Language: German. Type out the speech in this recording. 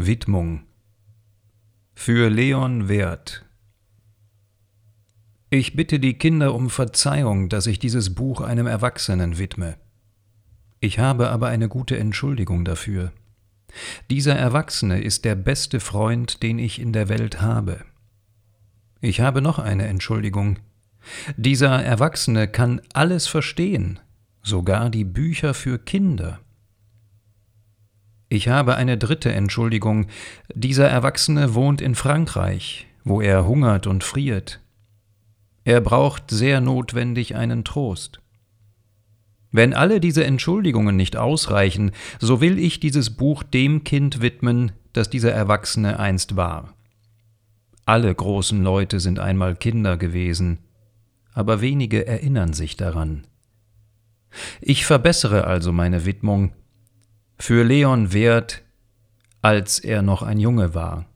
Widmung für Leon Wert Ich bitte die Kinder um Verzeihung, dass ich dieses Buch einem Erwachsenen widme. Ich habe aber eine gute Entschuldigung dafür. Dieser Erwachsene ist der beste Freund, den ich in der Welt habe. Ich habe noch eine Entschuldigung. Dieser Erwachsene kann alles verstehen, sogar die Bücher für Kinder. Ich habe eine dritte Entschuldigung. Dieser Erwachsene wohnt in Frankreich, wo er hungert und friert. Er braucht sehr notwendig einen Trost. Wenn alle diese Entschuldigungen nicht ausreichen, so will ich dieses Buch dem Kind widmen, das dieser Erwachsene einst war. Alle großen Leute sind einmal Kinder gewesen, aber wenige erinnern sich daran. Ich verbessere also meine Widmung für Leon Wert, als er noch ein Junge war.